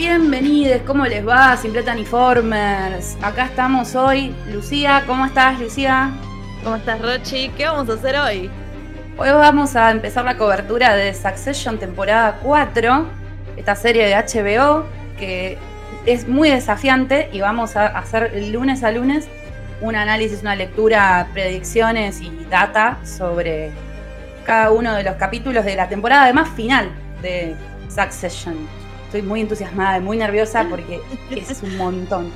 Bienvenidos, ¿cómo les va? Simpleta Informers. Acá estamos hoy. Lucía, ¿cómo estás, Lucía? ¿Cómo estás, Rochi? ¿Qué vamos a hacer hoy? Hoy vamos a empezar la cobertura de Succession temporada 4, esta serie de HBO que es muy desafiante y vamos a hacer lunes a lunes un análisis, una lectura, predicciones y data sobre cada uno de los capítulos de la temporada, además final de Succession estoy muy entusiasmada y muy nerviosa porque es un montón.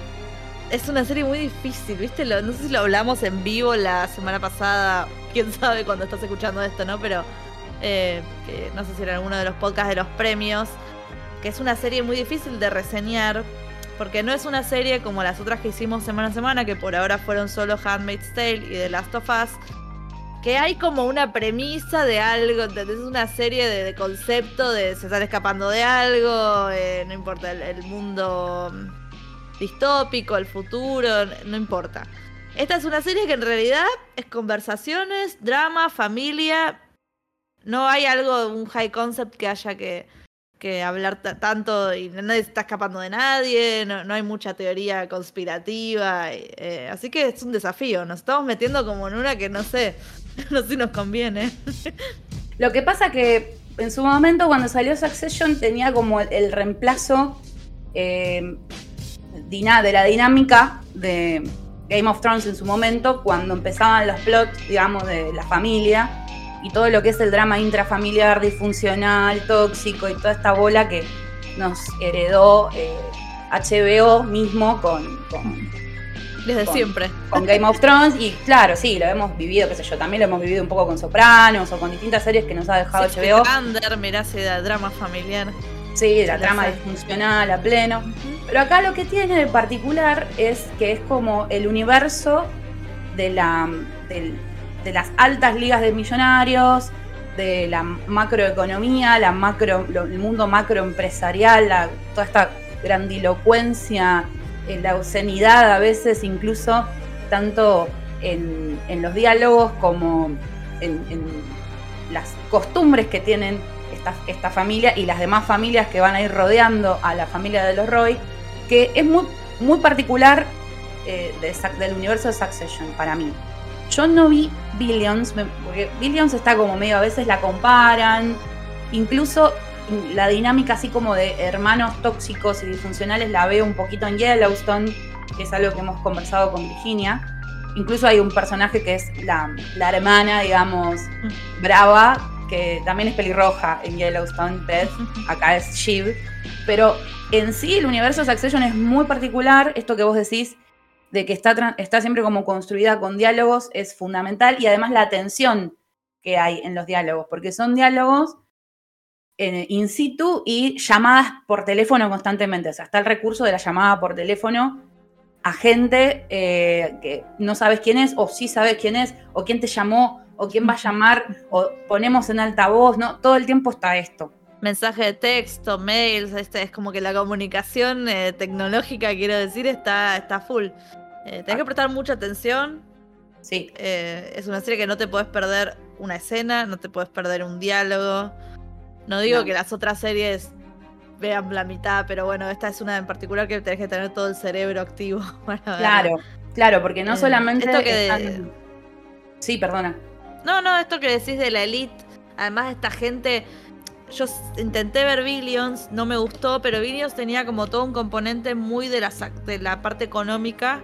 Es una serie muy difícil, ¿viste? no sé si lo hablamos en vivo la semana pasada, quién sabe cuando estás escuchando esto, ¿no? Pero eh, no sé si era alguno de los podcasts de los premios, que es una serie muy difícil de reseñar, porque no es una serie como las otras que hicimos semana a semana, que por ahora fueron solo Handmaid's Tale y The Last of Us, que hay como una premisa de algo, ¿entendés? Una serie de, concepto de se están escapando de algo, eh, no importa el, mundo distópico, el futuro, no importa. Esta es una serie que en realidad es conversaciones, drama, familia. No hay algo, un high concept que haya que, que hablar tanto y nadie está escapando de nadie, no, hay mucha teoría conspirativa. Eh, así que es un desafío, nos estamos metiendo como en una que no sé, no sé si nos conviene. Lo que pasa que en su momento cuando salió Succession tenía como el, reemplazo eh, de la dinámica de Game of Thrones en su momento, cuando empezaban los plots, digamos, de la familia y todo lo que es el drama intrafamiliar, disfuncional, tóxico y toda esta bola que nos heredó HBO eh, mismo con desde siempre. Con Game of Thrones y claro, sí, lo hemos vivido, qué sé yo, también lo hemos vivido un poco con Sopranos o con distintas series que nos ha dejado HBO. Under, mirá ese drama familiar. Sí, la trama disfuncional a pleno. Pero acá lo que tiene de particular es que es como el universo de, la, de, las altas ligas de millonarios, de la macroeconomía, la macro, el mundo macroempresarial, la, toda esta grandilocuencia en la obscenidad a veces incluso tanto en, los diálogos como en, las costumbres que tienen esta, esta, familia y las demás familias que van a ir rodeando a la familia de los Roy, que es muy, muy particular eh, del universo de Succession para mí. Yo no vi Billions, porque Billions está como medio, a veces la comparan, incluso la dinámica así como de hermanos tóxicos y disfuncionales la veo un poquito en Yellowstone, que es algo que hemos conversado con Virginia. Incluso hay un personaje que es la, hermana, digamos, brava, que también es pelirroja en Yellowstone, Ted, acá es Shiv. Pero en sí el universo de Succession es muy particular, esto que vos decís, de que está, está siempre como construida con diálogos, es fundamental, y además la atención que hay en los diálogos, porque son diálogos in situ y llamadas por teléfono constantemente. O sea, está el recurso de la llamada por teléfono a gente eh, que no sabes quién es, o sí sabes quién es, o quién te llamó, o quién va a llamar, o ponemos en altavoz, ¿no? Todo el tiempo está esto. Mensaje de texto, mails, este, es como que la comunicación eh, tecnológica, quiero decir, está, está full. Eh, tenés que prestar mucha atención. Sí. es una serie que no te puedes perder una escena, no te puedes perder un diálogo. No digo que las otras series vean la mitad, pero bueno, esta es una en particular que tenés que tener todo el cerebro activo Claro, claro, porque no eh, solamente. Esto que Sí, perdona. No, no, esto que decís de la elite, además esta gente. Yo intenté ver Billions, no me gustó, pero Billions tenía como todo un componente muy de la, de la parte económica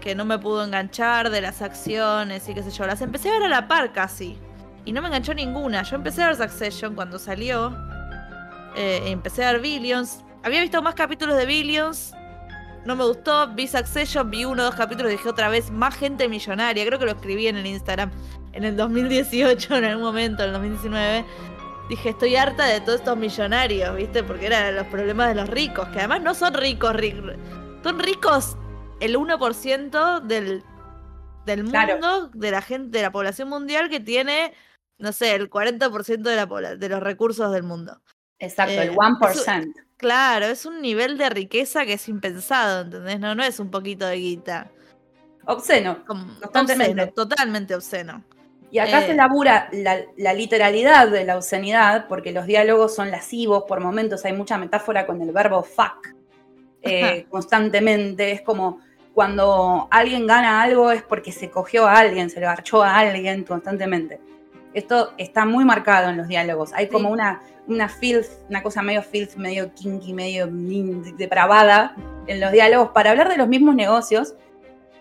que no me pudo enganchar, de las acciones y qué sé yo. Las empecé a ver a la par casi y no me enganchó ninguna. Yo empecé a ver Succession cuando salió. Eh, empecé a ver Billions. Había visto más capítulos de Billions. No me gustó. Vi Succession, vi uno o dos capítulos y dije otra vez más gente millonaria. Creo que lo escribí en el Instagram en el 2018, en algún momento, en el 2019. Dije, estoy harta de todos estos millonarios, ¿viste? Porque eran los problemas de los ricos, que además no son ricos, ricos. Son ricos el 1% del, del mundo, de la gente, de la población mundial que tiene no sé, el 40% de, la, de los recursos del mundo. Exacto, el 1%. Eh, claro, es un nivel de riqueza que es impensado, ¿entendés? No, no es un poquito de guita. Obsceno. obsceno, totalmente obsceno. Y acá Eh. se labura la, la literalidad de la obscenidad, porque los diálogos son lascivos, por momentos hay mucha metáfora con el verbo fuck eh, constantemente. Es como cuando alguien gana algo es porque se cogió a alguien, se lo garchó a alguien constantemente. Esto está muy marcado en los diálogos. Hay como Sí. una, una filth, una cosa medio filth, medio kinky, medio depravada en los diálogos para hablar de los mismos negocios.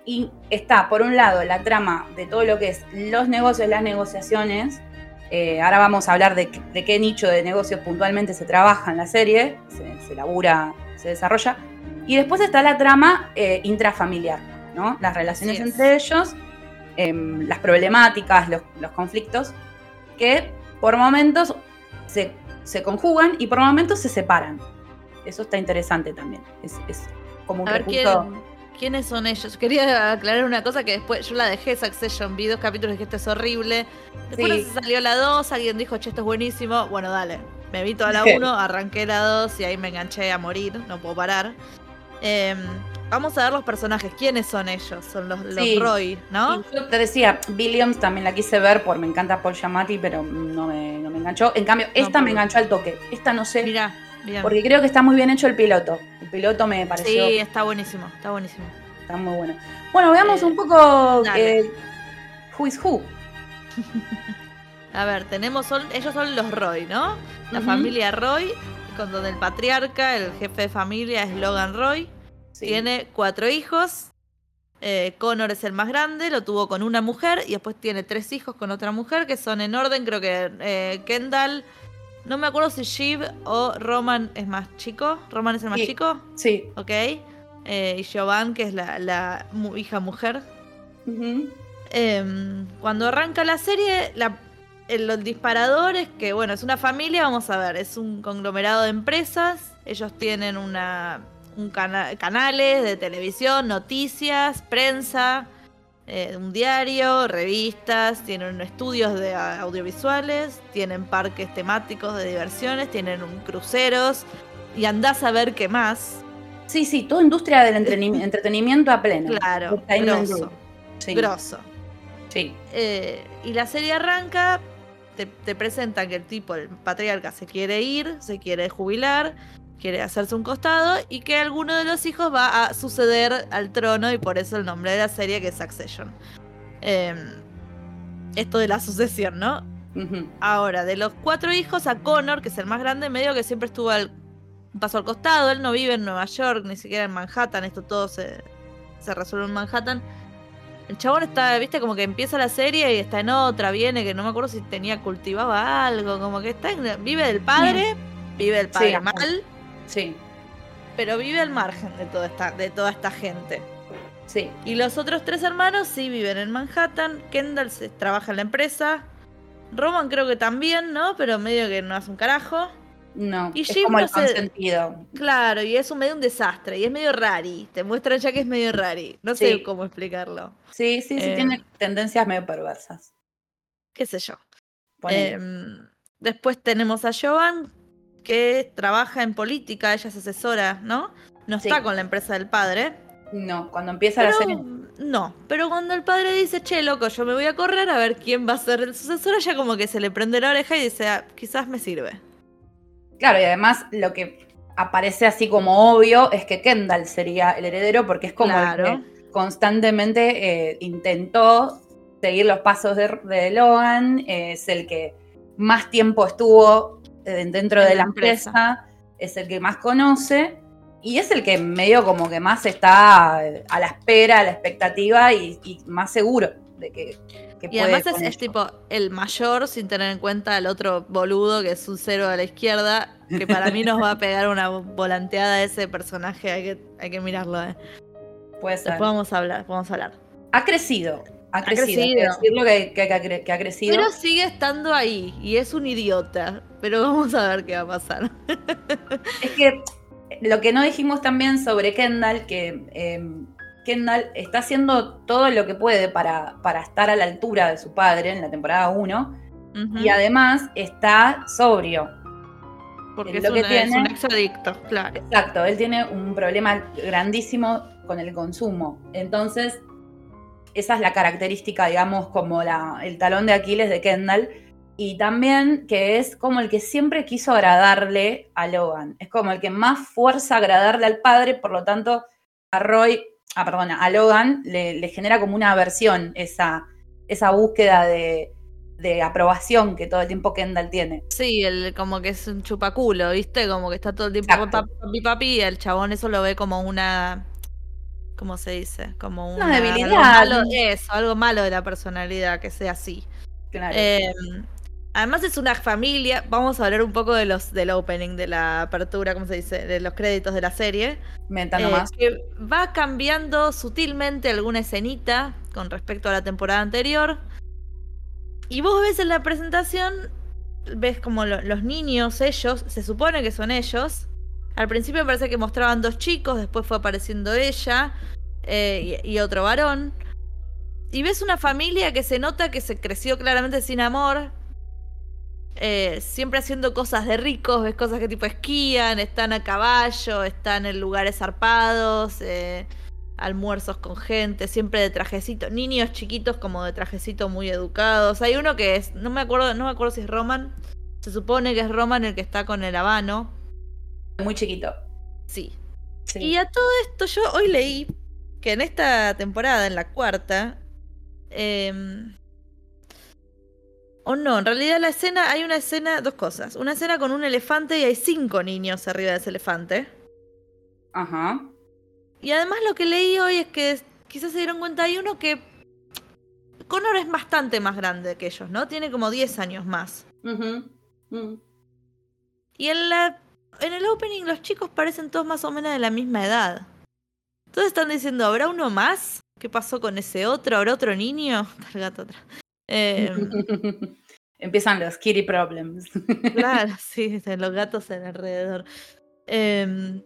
Y está, por un lado, la trama de todo lo que es los negocios, las negociaciones. Eh, ahora vamos a hablar de, qué- de qué nicho de negocios puntualmente se trabaja en la serie, se, se labura, se desarrolla. Y después está la trama eh, intrafamiliar, ¿no? Las relaciones es. entre ellos, em, las problemáticas, los, los conflictos, que por momentos se, se conjugan y por momentos se separan. Eso está interesante también. Es, es como un A ver, ¿quién- recurso. ¿quiénes son ellos? Quería aclarar una cosa que después yo la dejé, Succession, vi dos capítulos y dije, esto es horrible. Después Sí. se salió la 2, alguien dijo, che, esto es buenísimo. Bueno, dale. Me vi toda la Sí. 1, arranqué la 2 y ahí me enganché a morir, no puedo parar. Em, vamos a ver los personajes, ¿quiénes son ellos? Son los, los Sí. Roy, ¿no? Yo te decía, Williams también la quise ver porque me encanta Paul Giamatti, pero no me, no me enganchó. En cambio, esta por- me enganchó al toque. Esta no sé, Mira, mira. porque creo que está muy bien hecho el piloto. El piloto me pareció Sí, está buenísimo, está buenísimo. está muy bueno. Bueno, veamos Eh, un poco eh, Who is Who. A ver, tenemos, son, ellos son los Roy, ¿no? La familia Roy, con donde el patriarca, el jefe de familia es Logan Roy. Sí. Tiene cuatro hijos. Eh, Connor es el más grande, lo tuvo con una mujer y después tiene tres hijos con otra mujer que son en orden, creo que eh, Kendall, no me acuerdo si Shiv o Roman es más chico. Roman es el más Sí. chico, Sí. ok. Eh, y Jovan, que es la, la mu- hija mujer. Em, cuando arranca la serie, la- los disparadores, que bueno, es una familia, vamos a ver, es un conglomerado de empresas, ellos tienen una, un cana- canales de televisión, noticias, prensa, eh, un diario, revistas, tienen estudios de audiovisuales, tienen parques temáticos de diversiones, tienen un cruceros y andás a ver qué más. Sí, sí, toda industria del entreni- entretenimiento a pleno. Claro, grosso. Sí, grosso. sí. Eh, y la serie arranca, te, te presentan que el tipo, el patriarca, se quiere ir, se quiere jubilar, quiere hacerse un costado y que alguno de los hijos va a suceder al trono y por eso el nombre de la serie que es Succession. Eh, esto de la sucesión, ¿no? Ahora, de los cuatro hijos, a Connor, que es el más grande, medio que siempre estuvo al, paso al costado. Él no vive en Nueva York, ni siquiera en Manhattan. Esto todo se, se resuelve en Manhattan. El chabón está, viste, como que empieza la serie y está en otra, viene, que no me acuerdo si tenía, cultivaba algo, como que está en- vive del padre, vive del padre Sí. mal, Sí, pero vive al margen de toda esta, de toda esta gente. sí. Y los otros tres hermanos sí viven en Manhattan. Kendall se, trabaja en la empresa. Roman creo que también, ¿no? Pero medio que no hace un carajo. No, Y es Jim como no el se- consentido. Claro, y es un medio un desastre. Y es medio rari. Te muestran ya que es medio rari. No sé cómo explicarlo. Sí, sí, sí, Eh, tiene tendencias medio perversas. Qué sé yo. Em, después tenemos a Joan, que trabaja en política. Ella es asesora, ¿no? No Sí. está con la empresa del padre. no, cuando empieza la serie. no, pero cuando el padre dice, che, loco, yo me voy a correr a ver quién va a ser el sucesor, ella como que se le prende la oreja y dice, "Ah, quizás me sirve. Claro, y además lo que aparece así como obvio es que Kendall sería el heredero porque es como Claro. el que constantemente eh, intentó seguir los pasos de, de Logan, eh, es el que más tiempo estuvo eh, dentro En de la empresa, es el que más conoce y es el que medio como que más está a la espera, a la expectativa y, y más seguro de que, que Y puede además es, tipo el mayor sin tener en cuenta el otro boludo que es un cero a la izquierda, que para mí nos va a pegar una volanteada a ese personaje, hay que, hay que mirarlo. eh. Puede ser. Después vamos a hablar, vamos a hablar. Ha crecido, ha crecido, decirlo que ha crecido. Pero sigue estando ahí y es un idiota, pero vamos a ver qué va a pasar. Es que lo que no dijimos también sobre Kendall, que eh, Kendall está haciendo todo lo que puede para, para estar a la altura de su padre en la temporada 1 Ujú, y además está sobrio. Porque lo es, que una- es tiene- un exadicto, claro. Exacto, él tiene un problema grandísimo con el consumo. Entonces, esa es la característica, digamos, como la, el talón de Aquiles de Kendall. Y también que es como el que siempre quiso agradarle a Logan. Es como el que más fuerza agradarle al padre, por lo tanto, a Roy, ah, perdona, a Logan le, genera como una aversión esa, esa búsqueda de, de aprobación que todo el tiempo Kendall tiene. Sí, el, como que es un chupaculo, ¿viste? Como que está todo el tiempo papi, papi, y el chabón eso lo ve como una. ¿Cómo se dice? Como una, debilidad. Algo malo, eso, algo malo de la personalidad, que sea así. Claro. Em, además es una familia, vamos a hablar un poco de los del opening, de la apertura, ¿cómo se dice? De los créditos de la serie. Meta eh, Que va cambiando sutilmente alguna escenita con respecto a la temporada anterior. Y vos ves en la presentación, ves como los niños, ellos, se supone que son ellos. Al principio me parece que mostraban dos chicos, después fue apareciendo ella eh, y, otro varón. Y ves una familia que se nota que se creció claramente sin amor. Eh, siempre haciendo cosas de ricos, ves cosas que tipo esquían, están a caballo, están en lugares zarpados. Eh, almuerzos con gente, siempre de trajecito, niños chiquitos como de trajecito muy educados. Hay uno que es, no me acuerdo, no me acuerdo si es Roman. Se supone que es Roman el que está con el habano. Muy chiquito. Sí. Y a todo esto yo hoy leí que en esta temporada, en la cuarta, eh, o no, en realidad la escena, hay una escena, dos cosas. Una escena con un elefante y hay cinco niños arriba de ese elefante. Ajá. Y además lo que leí hoy es que quizás se dieron cuenta, hay uno que Connor es bastante más grande que ellos, ¿no? Tiene como 10 años más. Mm. Y en, la, en el opening los chicos parecen todos más o menos de la misma edad. Todos están diciendo, ¿habrá uno más? ¿Qué pasó con ese otro? ¿Habrá otro niño? El gato atrás. Em, Empiezan los kitty problems. claro, sí, los gatos en alrededor. Eh,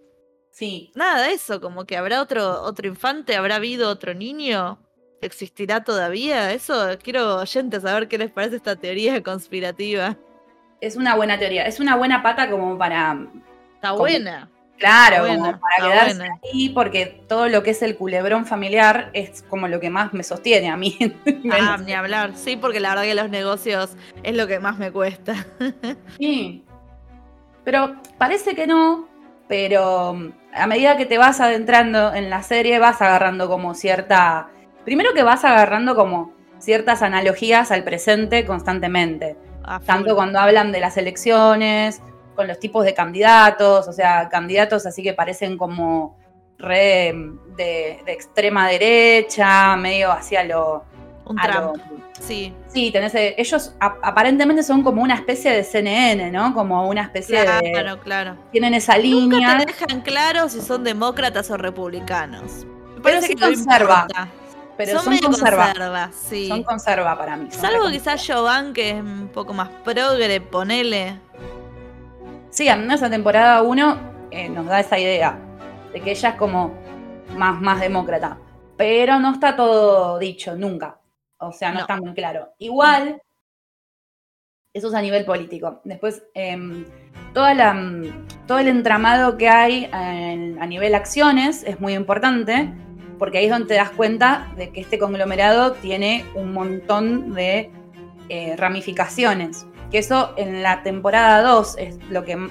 Sí. Nada, eso, como que habrá otro, otro infante, habrá habido otro niño, existirá todavía. Eso, quiero oyentes saber qué les parece esta teoría conspirativa. Es una buena teoría, es una buena pata como para. Está buena. Claro, como para quedarse ahí, porque todo lo que es el culebrón familiar es como lo que más me sostiene a mí. ah, ni hablar. Sí, porque la verdad que los negocios es lo que más me cuesta. sí. Pero parece que no, pero mm, a medida que te vas adentrando en la serie vas agarrando como cierta... Primero que vas agarrando como ciertas analogías al presente constantemente. Tanto cuando hablan de las elecciones, con los tipos de candidatos, o sea, candidatos así que parecen como re mm, de, de extrema derecha, medio hacia lo... Un Trump. Sí. Sí, tenés, eh, ellos aparentemente son como una especie de CNN, ¿no? Como una especie de. Claro, claro. Tienen esa línea. Nunca te dejan claro si son demócratas o republicanos. pero sí conserva. Pero son, conserva. conserva sí. Son conserva para mí. Salvo quizás Jovan, que es un poco más progre, ponele. Sí, en esa temporada 1 eh, nos da esa idea de que ella es como más, más demócrata. Pero no está todo dicho, nunca. O sea, no, está muy claro. Igual, eso es a nivel político. Después, em, toda la, todo el entramado que hay a nivel acciones es muy importante, porque ahí es donde te das cuenta de que este conglomerado tiene un montón de eh, ramificaciones. Que eso en la temporada 2 es lo que...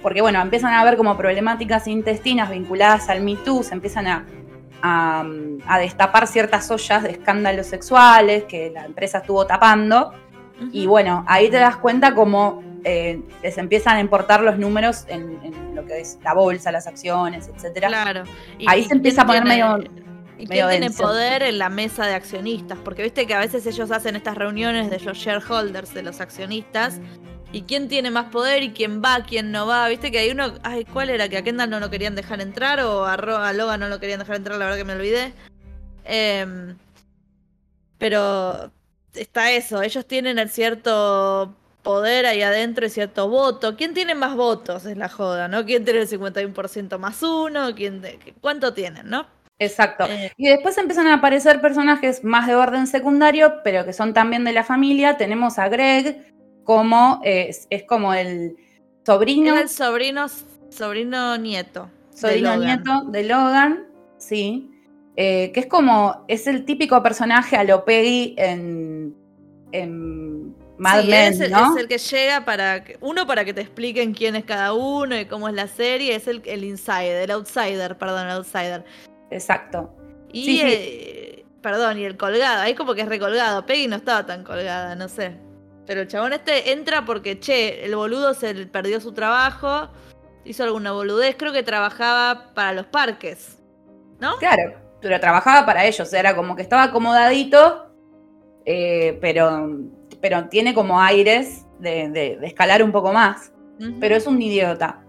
Porque bueno, empiezan a haber como problemáticas intestinas vinculadas al Me se empiezan a a, destapar ciertas ollas de escándalos sexuales que la empresa estuvo tapando. Y bueno, ahí te das cuenta cómo eh, les empiezan a importar los números en, lo que es la bolsa, las acciones, etcétera. Claro. ahí se empieza a poner medio. ¿Y quién tiene poder en la mesa de accionistas? Porque viste que a veces ellos hacen estas reuniones de los shareholders, de los accionistas, y quién tiene más poder y quién va, quién no va. Viste que hay uno, ay, ¿cuál era? Que a Kendall no lo querían dejar entrar o a, Logan no lo querían dejar entrar, la verdad que me olvidé. Em, pero está eso, ellos tienen el cierto poder ahí adentro y cierto voto. ¿Quién tiene más votos? Es la joda, ¿no? ¿Quién tiene el 51% más uno? ¿Quién ¿Cuánto tienen, no? Exacto. Eh. y después empiezan a aparecer personajes más de orden secundario, pero que son también de la familia. Tenemos a Greg, como es, como el sobrino. el sobrino, sobrino nieto. Sobrino nieto de Logan, sí. eh, que es como, es el típico personaje a lo Peggy en, en Mad Sí, Men, es, el, ¿no? es el que llega para. que- Uno, para que te expliquen quién es cada uno y cómo es la serie. Es el, el insider, el outsider, perdón, el outsider. Exacto. Y. Sí, sí. perdón, y el colgado. Ahí como que es recolgado. Peggy no estaba tan colgada, no sé. Pero el chabón este entra porque, che, el boludo se perdió su trabajo. Hizo alguna boludez. Creo que trabajaba para los parques. ¿No? Claro, pero trabajaba para ellos, era como que estaba acomodadito, eh, pero, pero tiene como aires de, de- de escalar un poco más. Pero es un idiota.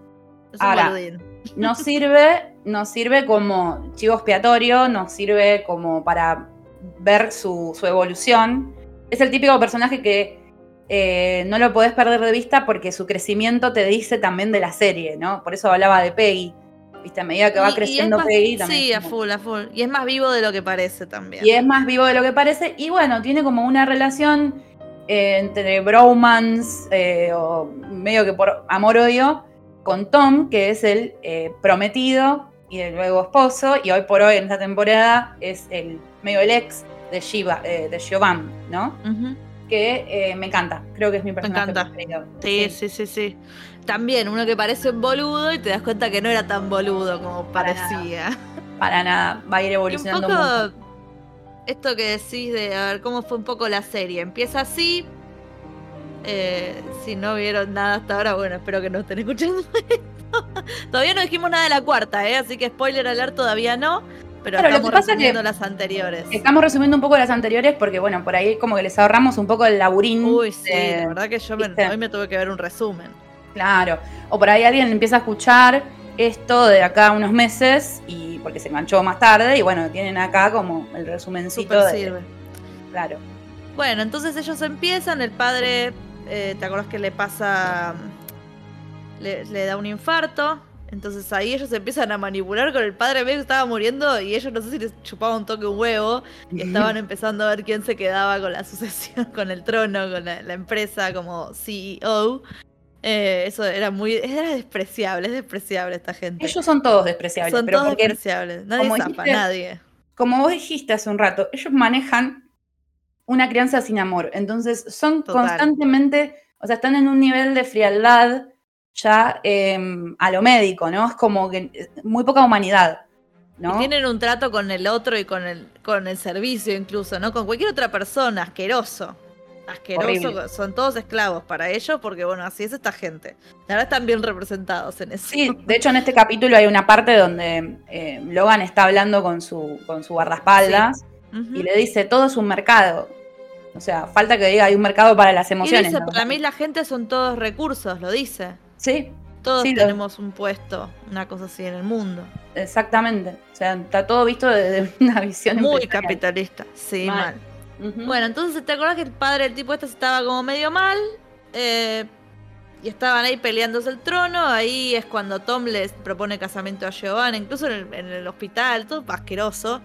Es un ahora, boludín. No sirve, sirve como chivo expiatorio, no sirve como para ver su, su evolución. Es el típico personaje que eh, no lo podés perder de vista porque su crecimiento te dice también de la serie, ¿no? Por eso hablaba de Peggy. Viste, a medida que Y- y va es creciendo más- Peggy también. Sí, a full, a full. Y es más vivo de lo que parece también. Y es más vivo de lo que parece. Y bueno, tiene como una relación eh, entre bromance eh, o medio que por amor-odio con Tom, que es el eh, prometido y el luego esposo. Y hoy por hoy en esta temporada es el medio el ex de, Shiva, eh, de Siobhan, ¿no? Que eh, me encanta. Creo que es mi personaje encanta. preferido. Sí, sí, sí, sí. También uno que parece un boludo y te das cuenta que no era tan boludo como Para parecía. Para nada. Va a ir Y un evolucionando poco mucho. esto que decís de a ver cómo fue un poco la serie. Empieza así. Eh, si no vieron nada hasta ahora, bueno, espero que no estén escuchando esto. todavía no dijimos nada de la cuarta, ¿eh? así que spoiler alert todavía no. Pero Claro, lo estamos que pasa resumiendo que- las anteriores. Estamos resumiendo un poco las anteriores porque, bueno, por ahí como que les ahorramos un poco el laburín. Uy, sí, de- la verdad que yo me- hoy me tuve que ver un resumen. Claro. O por ahí alguien empieza a escuchar esto de acá a unos meses y porque se enganchó más tarde y bueno, tienen acá como el resumencito Súper de. sirve. Claro. Bueno, entonces ellos empiezan, el padre, eh, ¿te acuerdas que le pasa, le, le da un infarto? Entonces ahí ellos empiezan a manipular con el padre, medio que estaba muriendo y ellos no sé si les chupaba un toque un huevo y estaban empezando a ver quién se quedaba con la sucesión, con el trono, con la, la empresa como CEO. Eh, eso era muy, era despreciable, es despreciable esta gente. Ellos son todos despreciables, Son pero todos porque, despreciables, nadie como zafa, dijiste, nadie. como vos dijiste hace un rato, ellos manejan una crianza sin amor. Entonces son Total. constantemente, o sea, están en un nivel de frialdad ya eh, a lo médico, ¿no? Es como que eh, muy poca humanidad, ¿no? Y tienen un trato con el otro y con el, con el servicio incluso, ¿no? Con cualquier otra persona, asqueroso. Asqueroso, Horrible. son todos esclavos para ellos porque, bueno, así es esta gente. La verdad están bien representados en eso. Sí, de hecho en este capítulo hay una parte donde eh, Logan está hablando con su, con su guardaespaldas y le dice, todo es un mercado. O sea, falta que diga, hay un mercado para las emociones. dice, ¿no? para mí la gente son todos recursos, lo dice. Sí, Todos Sí, lo- tenemos un puesto, una cosa así en el mundo. exactamente. O sea, está todo visto desde una visión Muy capitalista, sí, Mal. Bueno, entonces te acordás que el padre del tipo este estaba como medio mal. eh, y estaban ahí peleándose el trono. Ahí es cuando Tom les propone casamiento a Giovanna, incluso en el, en el hospital, todo asqueroso.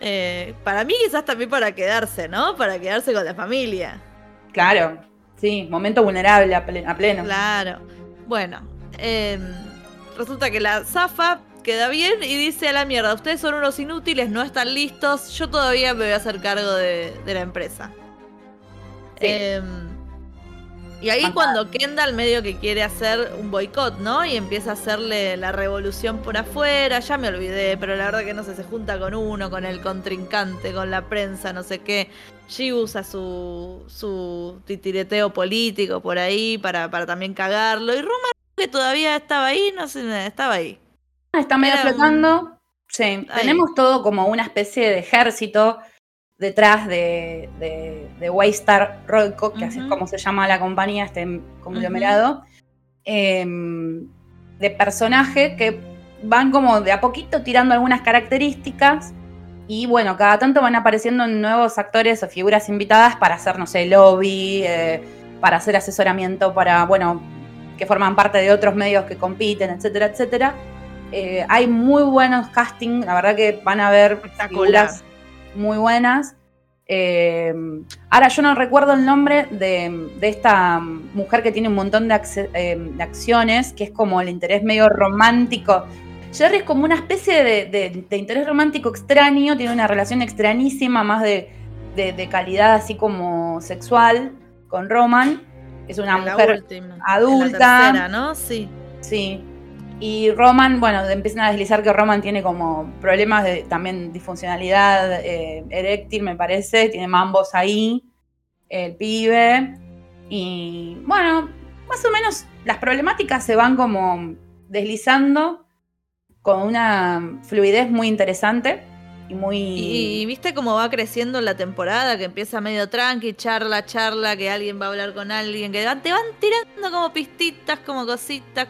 Eh, para mí quizás también para quedarse, ¿no? Para quedarse con la familia. Claro, sí, momento vulnerable a, ple- a pleno. Claro. Bueno, eh, resulta que la zafa queda bien y dice a la mierda, ustedes son unos inútiles, no están listos, yo todavía me voy a hacer cargo de, de la empresa. Sí. Eh, y ahí cuando Kendall medio que quiere hacer un boicot, ¿no? Y empieza a hacerle la revolución por afuera, ya me olvidé, pero la verdad que no sé, se junta con uno, con el contrincante, con la prensa, no sé qué. G usa su, su titireteo político por ahí para, para también cagarlo. Y Roman que todavía estaba ahí, no sé, estaba ahí. Está medio Era un- flotando. Sí, tenemos todo como una especie de ejército detrás de, de, de Waystar Royco, que así es como se llama la compañía, este conglomerado, em, de personajes que van como de a poquito tirando algunas características y bueno, cada tanto van apareciendo nuevos actores o figuras invitadas para hacer, no sé, lobby, eh, para hacer asesoramiento para, bueno, que forman parte de otros medios que compiten, etcétera, etcétera. Eh, hay muy buenos castings, la verdad que van a ver figuras muy buenas. Eh, ahora yo no recuerdo el nombre de, de esta mujer que tiene un montón de, acce- eh, de acciones, que es como el interés medio romántico. Jerry es como una especie de, interés romántico extraño, tiene una relación extrañísima, más de, calidad así como sexual con Roman. Es una mujer adulta. ¿no? Sí. Sí. Y Roman, bueno, empiezan a deslizar que Roman tiene como problemas de también disfuncionalidad eh, eréctil, me parece. Tiene mambos ahí, el pibe. Y bueno, más o menos las problemáticas se van como deslizando con una fluidez muy interesante y muy... Y, viste cómo va creciendo la temporada, que empieza medio tranqui, charla, charla, que alguien va a hablar con alguien, que te van tirando como pistitas, como cositas,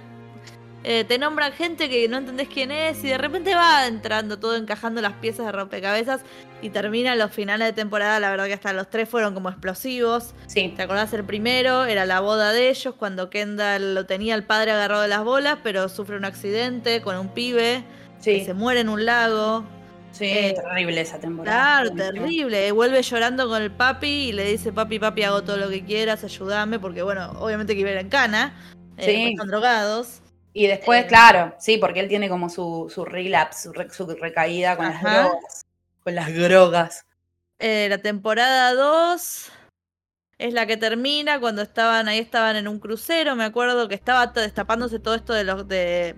eh, te nombran gente que no entendés quién es y de repente va entrando todo encajando las piezas de rompecabezas y termina los finales de temporada, la verdad que hasta los tres fueron como explosivos. Sí. ¿Te acordás el primero? Era la boda de ellos cuando Kendall lo tenía el padre agarrado de las bolas, pero sufre un accidente con un pibe sí. se muere en un lago. Sí, eh, terrible esa temporada. Claro, terrible. Vuelve llorando con el papi y le dice, papi, papi, hago todo lo que quieras, ayúdame, porque bueno, obviamente que iba en cana, eh, están drogados. Y después, eh, claro, sí, porque él tiene como su, su relapse, su, recaída con las drogas. Con las drogas. Eh, la temporada 2 es la que termina cuando estaban, ahí estaban en un crucero, me acuerdo que estaba destapándose todo esto de los de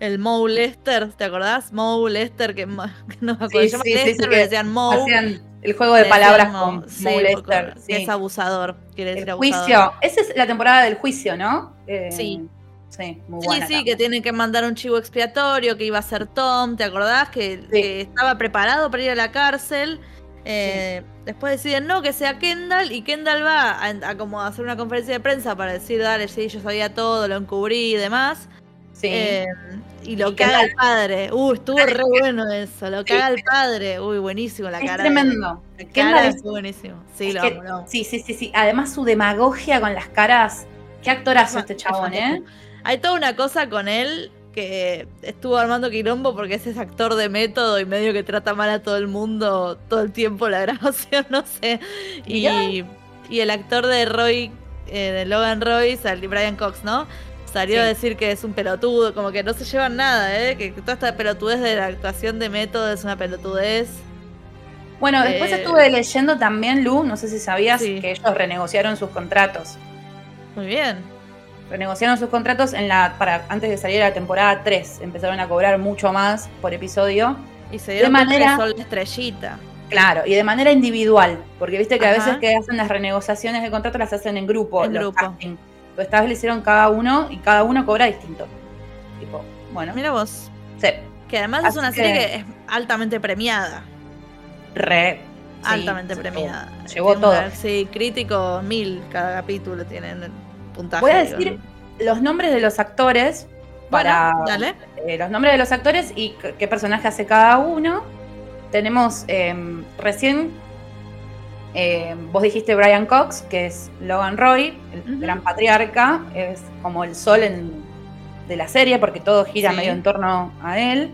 el Moe Lester, ¿te acordás? Moe Lester, que, no me acuerdo, sí, sí, Lester, sí, decían Moe. Hacían el juego de palabras con Moe Lester. Que es abusador, quiere decir el juicio, esa es la temporada del juicio, ¿no? Eh, sí. Sí, muy Sí, sí, que tienen que mandar un chivo expiatorio, que iba a ser Tom, ¿te acordás? Que, estaba preparado para ir a la cárcel. Eh, después deciden no, que sea Kendall, y Kendall va a, como hacer una conferencia de prensa para decir, dale, sí, yo sabía todo, lo encubrí y demás. Sí. Eh, y lo caga el padre. Uh, estuvo re bueno eso. Lo caga el padre. Uy, buenísimo la cara. Tremendo. La cara es buenísimo. Sí, lo amo, Sí, sí, sí, sí. Además su demagogia con las caras. Qué actorazo este chabón, ¿eh? Hay toda una cosa con él que estuvo armando quilombo porque es ese actor de método y medio que trata mal a todo el mundo todo el tiempo la grabación, no sé. Y, el actor de Roy, eh, de Logan Roy, Brian Cox, ¿no? Salió a decir que es un pelotudo, como que no se llevan nada, ¿eh? Que toda esta pelotudez de la actuación de método es una pelotudez. Bueno, después eh, estuve leyendo también, Lu, no sé si sabías que ellos renegociaron sus contratos. Muy bien renegociaron sus contratos en la, para, antes de salir a la temporada 3. Empezaron a cobrar mucho más por episodio. Y se dieron de manera sol estrellita. Claro, y de manera individual, porque viste que a veces que hacen las renegociaciones de contrato las hacen en grupo, en los grupo. esta vez le hicieron cada uno y cada uno cobra distinto. Tipo, bueno. Mira vos. Sí. Que además es una serie que es altamente premiada. Re. Altamente premiada. Llevó todo. Sí, crítico mil cada capítulo tienen Voy a decir los nombres de los actores para eh, los nombres de los actores y qué personaje hace cada uno. Tenemos em, recién em, vos dijiste Brian Cox, que es Logan Roy, el gran patriarca, es como el sol de la serie porque todo gira medio en torno a él.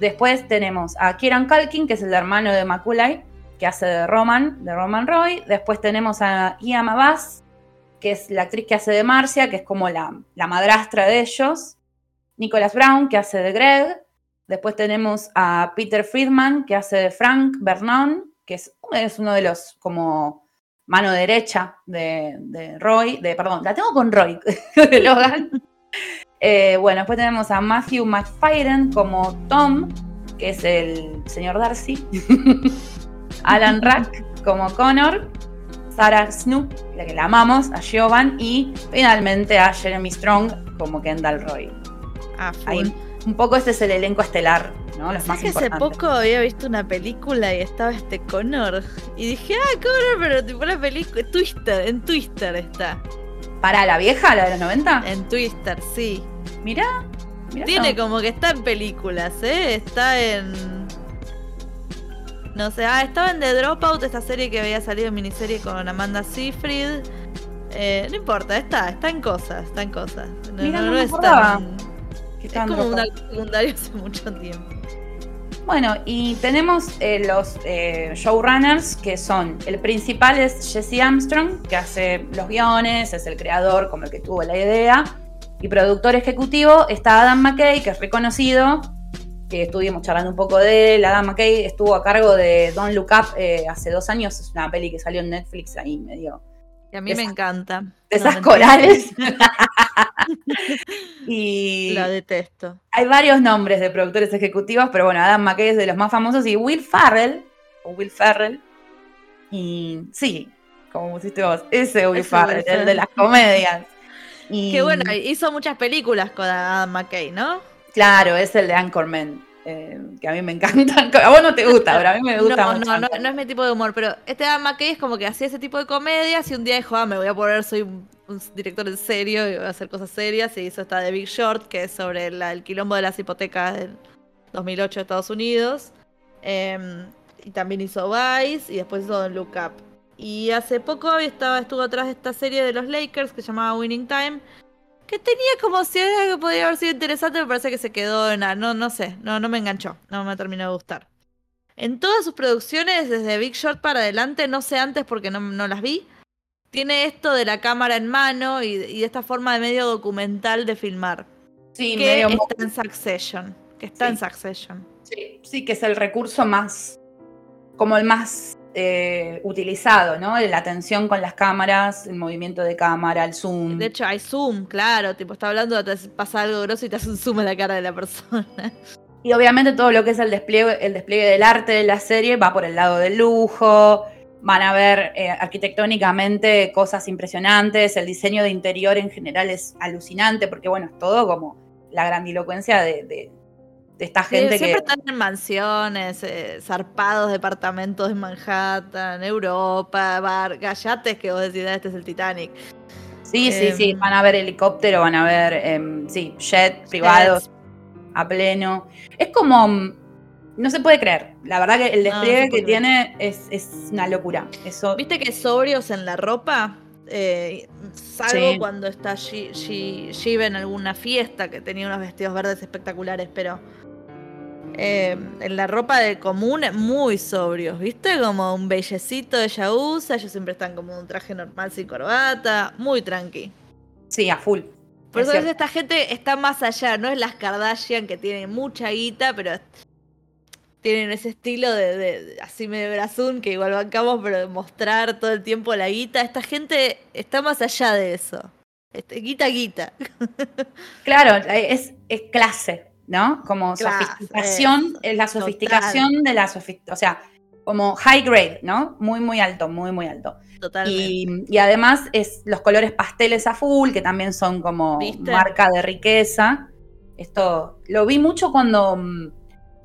Después tenemos a Kieran Culkin, que es el hermano de Macaulay, que hace de Roman, de Roman Roy. Después tenemos a Ian Abbas, que es la actriz que hace de Marcia, que es como la, madrastra de ellos. Nicholas Brown, que hace de Greg. Después tenemos a Peter Friedman, que hace de Frank Vernon, que es, es uno de los como mano derecha de, Roy, de, perdón, la tengo con Roy, de Logan. Eh, bueno, después tenemos a Matthew McFadden como Tom, que es el señor Darcy. Alan Rack como Connor. Sarah Snook, la que la amamos, a Giovanni y finalmente a Jeremy Strong como Kendall Roy. Ah, un poco este es el elenco estelar, ¿no? Los más que hace poco había visto una película y estaba este Connor y dije, ah, Connor, pero tipo la película, Twister, en Twister está. ¿Para la vieja, la de los 90? En Twister, sí. Mira. Tiene como que está en películas, ¿eh? Está en no sé, ah, estaba en The Dropout, esta serie que había salido en miniserie con Amanda Seyfried. Eh, no importa, está, está en cosas, está en cosas. No, no, es tan. Es como un secundario hace mucho tiempo. Bueno, y tenemos eh, los eh, showrunners, que son, el principal es Jesse Armstrong, que hace los guiones, es el creador, como el que tuvo la idea, y productor ejecutivo está Adam McKay, que es reconocido que estuvimos charlando un poco de él. Adam McKay estuvo a cargo de Don't Look Up eh, hace dos años. Es una peli que salió en Netflix ahí medio. Y a mí me encanta. De esas corales. y La detesto. hay varios nombres de productores ejecutivos, pero bueno, Adam McKay es de los más famosos y Will Farrell, o Will Ferrell, y sí, como pusiste vos, ese Will Ese Farrell, Will el de las comedias. Y, Que bueno, hizo muchas películas con Adam McKay, ¿no? Claro, es el de Anchorman, eh, que a mí me encanta. A vos no te gusta, pero a mí me gusta no, mucho. no, no, no es mi tipo de humor, pero este Adam McKay es como que hacía ese tipo de comedias y un día dijo, ah, me voy a poner, soy un, un director en serio y voy a hacer cosas serias. Y hizo esta de Big Short, que es sobre la- el quilombo de las hipotecas del 2008 de Estados Unidos. Em, y también hizo Vice y después hizo Don't Look Up. Y hace poco estaba, estuvo atrás de esta serie de los Lakers que se llamaba Winning Time. Que tenía como si era que podría haber sido interesante, me parece que se quedó en. No, no sé, no, no me enganchó, no me terminó de gustar. En todas sus producciones, desde Big Short para adelante, no sé antes porque no, no las vi, tiene esto de la cámara en mano y, y de esta forma de medio documental de filmar. Sí, que medio está en Succession. Que está Sí. en Succession. sí, sí, que es el recurso más, como el más eh, utilizado, ¿no? La atención con las cámaras, el movimiento de cámara, el zoom. De hecho, hay zoom, claro. Tipo, está hablando, te pasa algo grosso y te hace un zoom a la cara de la persona. Y obviamente todo lo que es el despliegue, el despliegue del arte de la serie va por el lado del lujo. Van a ver eh, arquitectónicamente cosas impresionantes. El diseño de interior en general es alucinante porque, bueno, es todo como la grandilocuencia de, de- esta Sí, gente siempre que. están en mansiones, eh, zarpados departamentos en Manhattan, Europa, bar, gallates que vos decís, "Ah, este es el Titanic. Sí, sí, sí. em, Van a ver helicóptero, van a ver, em, sí, jet privados a pleno. Es como. mm, No se puede creer. La verdad que el no despliegue que tiene es, es una locura. Eso. ¿Viste que sobrios en la ropa? Eh, salvo Sí. cuando está Shi- Shi- Shiva en alguna fiesta que tenía unos vestidos verdes espectaculares, pero eh, en la ropa de común muy sobrios, ¿viste? Como un bellecito ella usa, ellos siempre están como un traje normal sin corbata, muy tranqui. Sí, a full. Por Es eso cierto. esta gente está más allá, no es las Kardashian que tienen mucha guita, pero tienen ese estilo de, de- de así medio brazún que igual bancamos, pero de mostrar todo el tiempo la guita. Esta gente está más allá de eso. Este, guita, guita. Claro, es, es clase, ¿no? Como sofisticación, es la sofisticación de la sofisticación, o sea, como high grade, ¿no? Muy, muy alto, muy, muy alto. Totalmente. Y, y además es los colores pasteles a full, que también son como ¿Viste? marca de riqueza. Esto lo vi mucho cuando. mm,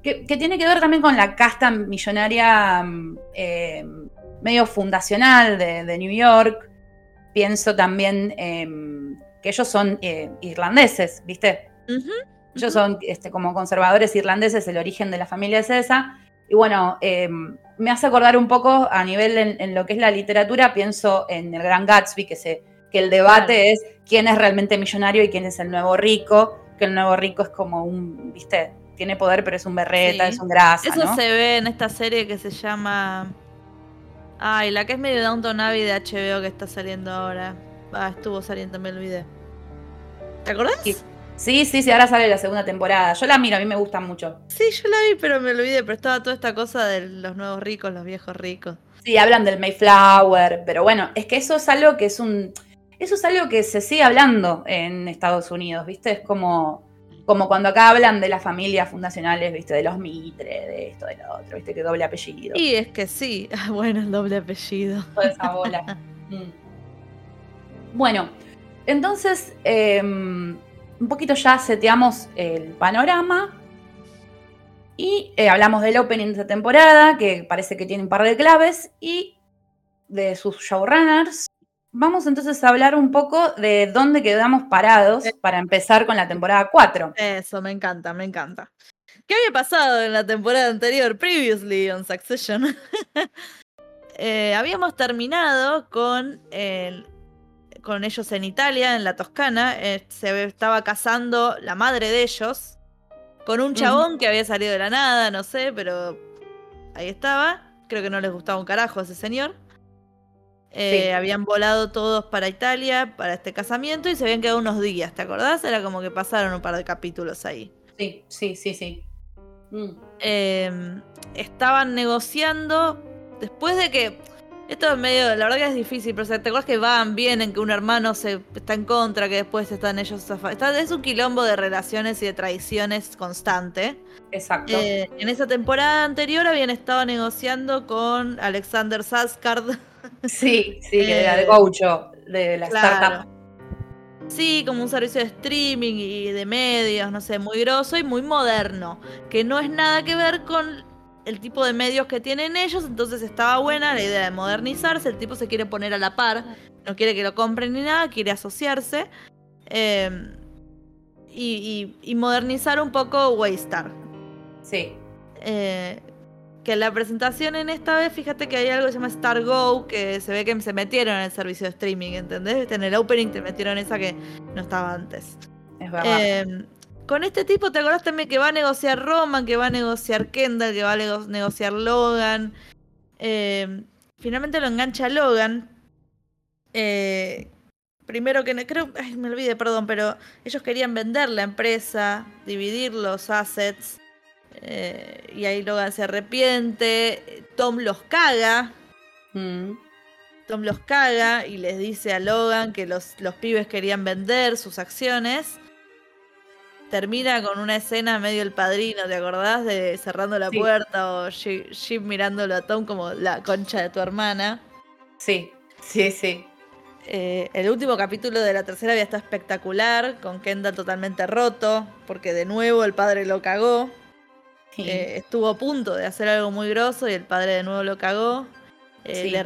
Que, que tiene que ver también con la casta millonaria mm, eh, medio fundacional de, de New York. Pienso también em, que ellos son eh, irlandeses, ¿viste? Ellos son este, como conservadores irlandeses, el origen de la familia es esa. Y bueno, eh, me hace acordar un poco a nivel en, en lo que es la literatura, pienso en el Gran Gatsby, que, se, que el debate Claro. es quién es realmente millonario y quién es el nuevo rico, que el nuevo rico es como un, viste, tiene poder pero es un berreta, Sí. es un grasa, Eso ¿no? se ve en esta serie que se llama. Ay, la que es medio Downton Abbey de HBO que está saliendo ahora. Ah, estuvo saliendo, me olvidé. ¿Te acordás? Sí. Sí, sí, sí, ahora sale la segunda temporada. Yo la miro, a mí me gusta mucho. Sí, yo la vi, pero me olvidé. Pero estaba toda esta cosa de los nuevos ricos, los viejos ricos. Sí, hablan del Mayflower, pero bueno, es que eso es algo que es un. Eso es algo que se sigue hablando en Estados Unidos, ¿viste? Es como, como cuando acá hablan de las familias fundacionales, ¿viste? De los Mitre, de esto, de lo otro, ¿viste? Que doble apellido. Y es que sí. Ah, Bueno, el doble apellido. toda esa bola. Mm. Bueno, entonces, eh, un poquito ya seteamos el panorama y eh, hablamos del opening de esta temporada, que parece que tiene un par de claves, y de sus showrunners. Vamos entonces a hablar un poco de dónde quedamos parados para empezar con la temporada 4. Eso, me encanta, me encanta. ¿Qué había pasado en la temporada anterior? Previously on Succession. Eh, habíamos terminado con, el- con ellos en Italia, en la Toscana. Eh, se estaba casando la madre de ellos con un chabón que había salido de la nada, no sé, pero ahí estaba. Creo que no les gustaba un carajo a ese señor. Eh, Sí. Habían volado todos para Italia para este casamiento y se habían quedado unos días, ¿te acordás? Era como que pasaron un par de capítulos ahí. Sí, sí, sí, sí. Mm. Em, estaban negociando después de que esto es medio, la verdad que es difícil, pero ¿te acuerdas que van, vienen, que un hermano se está en contra, que después están ellos está, Es un quilombo de relaciones y de traiciones constante. Exacto. Eh, en esa temporada anterior habían estado negociando con Alexander Saskard. Sí, sí, que era de Goucho, de la startup. Sí, como un servicio de streaming y de medios, no sé, muy grosso y muy moderno, que no es nada que ver con el tipo de medios que tienen ellos, entonces estaba buena la idea de modernizarse, el tipo se quiere poner a la par, no quiere que lo compren ni nada, quiere asociarse em, y, modernizar un poco Waystar. Sí. Eh, que la presentación en esta vez, fíjate que hay algo que se llama Star Go, que se ve que se metieron en el servicio de streaming, ¿entendés? En el opening te metieron esa que no estaba antes. Es verdad. Em, con este tipo, ¿te acordás también que va a negociar Roman, que va a negociar Kendall, que va a negociar Logan? Em, finalmente lo engancha Logan. Eh, primero que creo, ay, me olvidé, perdón, pero ellos querían vender la empresa, dividir los assets. Eh, y ahí Logan se arrepiente. Tom los caga. Mm. Tom los caga y les dice a Logan que los, los pibes querían vender sus acciones termina con una escena medio el padrino, ¿te acordás? De cerrando la puerta o Jim mirándolo a Tom como la concha de tu hermana. Sí, sí, sí. Eh, el último capítulo de la tercera había estado espectacular, con Kendall totalmente roto, porque de nuevo el padre lo cagó. Eh, estuvo a punto de hacer algo muy grosso y el padre de nuevo lo cagó. Eh,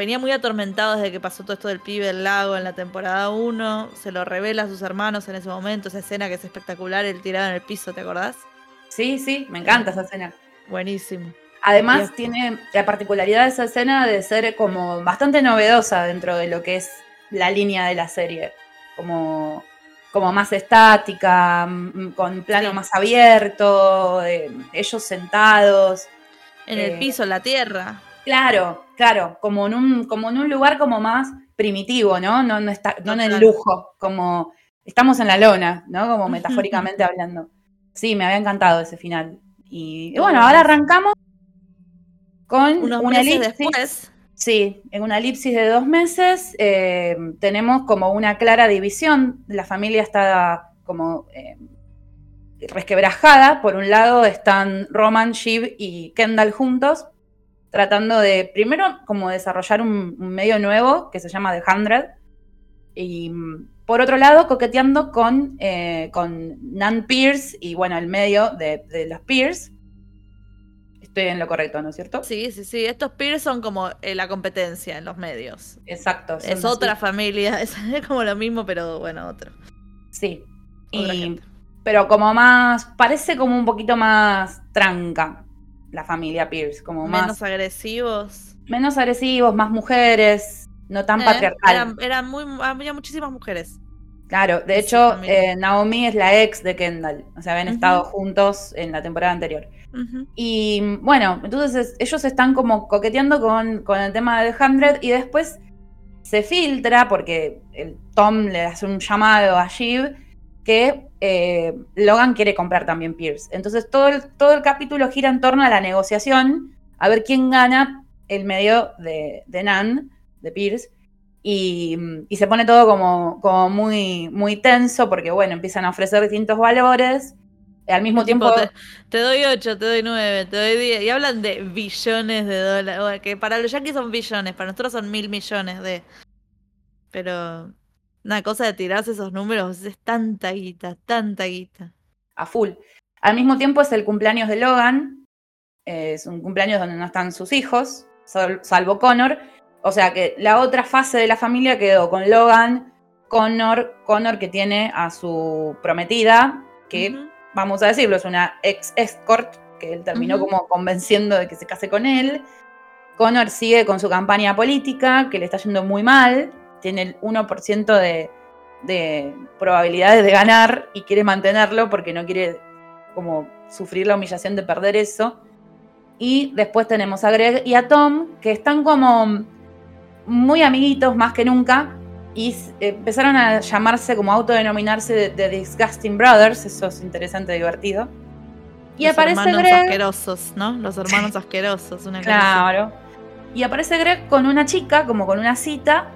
venía muy atormentado desde que pasó todo esto del pibe del lago en la temporada 1. Se lo revela a sus hermanos en ese momento, esa escena que es espectacular, el tirado en el piso, ¿te acordás? Sí, sí, me encanta esa escena. Buenísimo. Además, tiene la particularidad de esa escena de ser como bastante novedosa dentro de lo que es la línea de la serie. Como, como más estática, mm, con plano más abierto, ellos sentados. En el eh, piso, en la tierra. Claro, claro, como en un, como en un lugar como más primitivo, ¿no? No, no, está, no en el lujo, como estamos en la lona, ¿no? Como metafóricamente hablando. Sí, me había encantado ese final. Y, bueno, ahora arrancamos con una elipsis. Después. Sí, en una elipsis de dos meses eh, tenemos como una clara división. La familia está como eh, resquebrajada. Por un lado están Roman, Shiv y Kendall juntos tratando de, primero, como desarrollar un, medio nuevo que se llama The Hundred, y por otro lado, coqueteando con, eh, con Nan Pierce y, bueno, el medio de, los Pierce. Estoy en lo correcto, ¿no es cierto? Sí, sí, sí. Estos Pierce son como eh, la competencia en los medios. Exacto. Es otra familia, es, como lo mismo, pero bueno, otro. Sí. pero como más, parece como un poquito más tranca la familia Pierce, como más... Menos agresivos. Menos agresivos, más mujeres, no tan eh, patriarcal. Eran, muy, había muchísimas mujeres. Claro, de hecho, eh, Naomi es la ex de Kendall, o sea, habían estado juntos en la temporada anterior. Y bueno, entonces ellos están como coqueteando con, con el tema de The Hundred y después se filtra, porque el Tom le hace un llamado a Shiv, que eh, Logan quiere comprar también Pierce. Entonces todo el, todo el capítulo gira en torno a la negociación, a ver quién gana el medio de, de Nan, de Pierce. Y, se pone todo como, como, muy, muy tenso porque, bueno, empiezan a ofrecer distintos valores. Al mismo tiempo... Te, doy 8, te doy 9, te doy 10. Y hablan de billones de dólares. que para los yankees son billones, para nosotros son mil millones de... Pero una cosa de tirarse esos números es tanta guita, tanta guita. A full. Al mismo tiempo es el cumpleaños de Logan. Es un cumpleaños donde no están sus hijos, salvo Connor. O sea que la otra fase de la familia quedó con Logan, Connor, Connor que tiene a su prometida, que vamos a decirlo, es una ex escort, que él terminó como convenciendo de que se case con él. Connor sigue con su campaña política, que le está yendo muy mal tiene el 1% de, de probabilidades de ganar y quiere mantenerlo porque no quiere como sufrir la humillación de perder eso. Y después tenemos a Greg y a Tom, que están como muy amiguitos más que nunca. Y empezaron a llamarse, como autodenominarse The Disgusting Brothers. Eso es interesante, divertido. Y los aparece hermanos Greg. asquerosos, ¿no? Los hermanos asquerosos, una Claro. Y aparece Greg con una chica, como con una cita.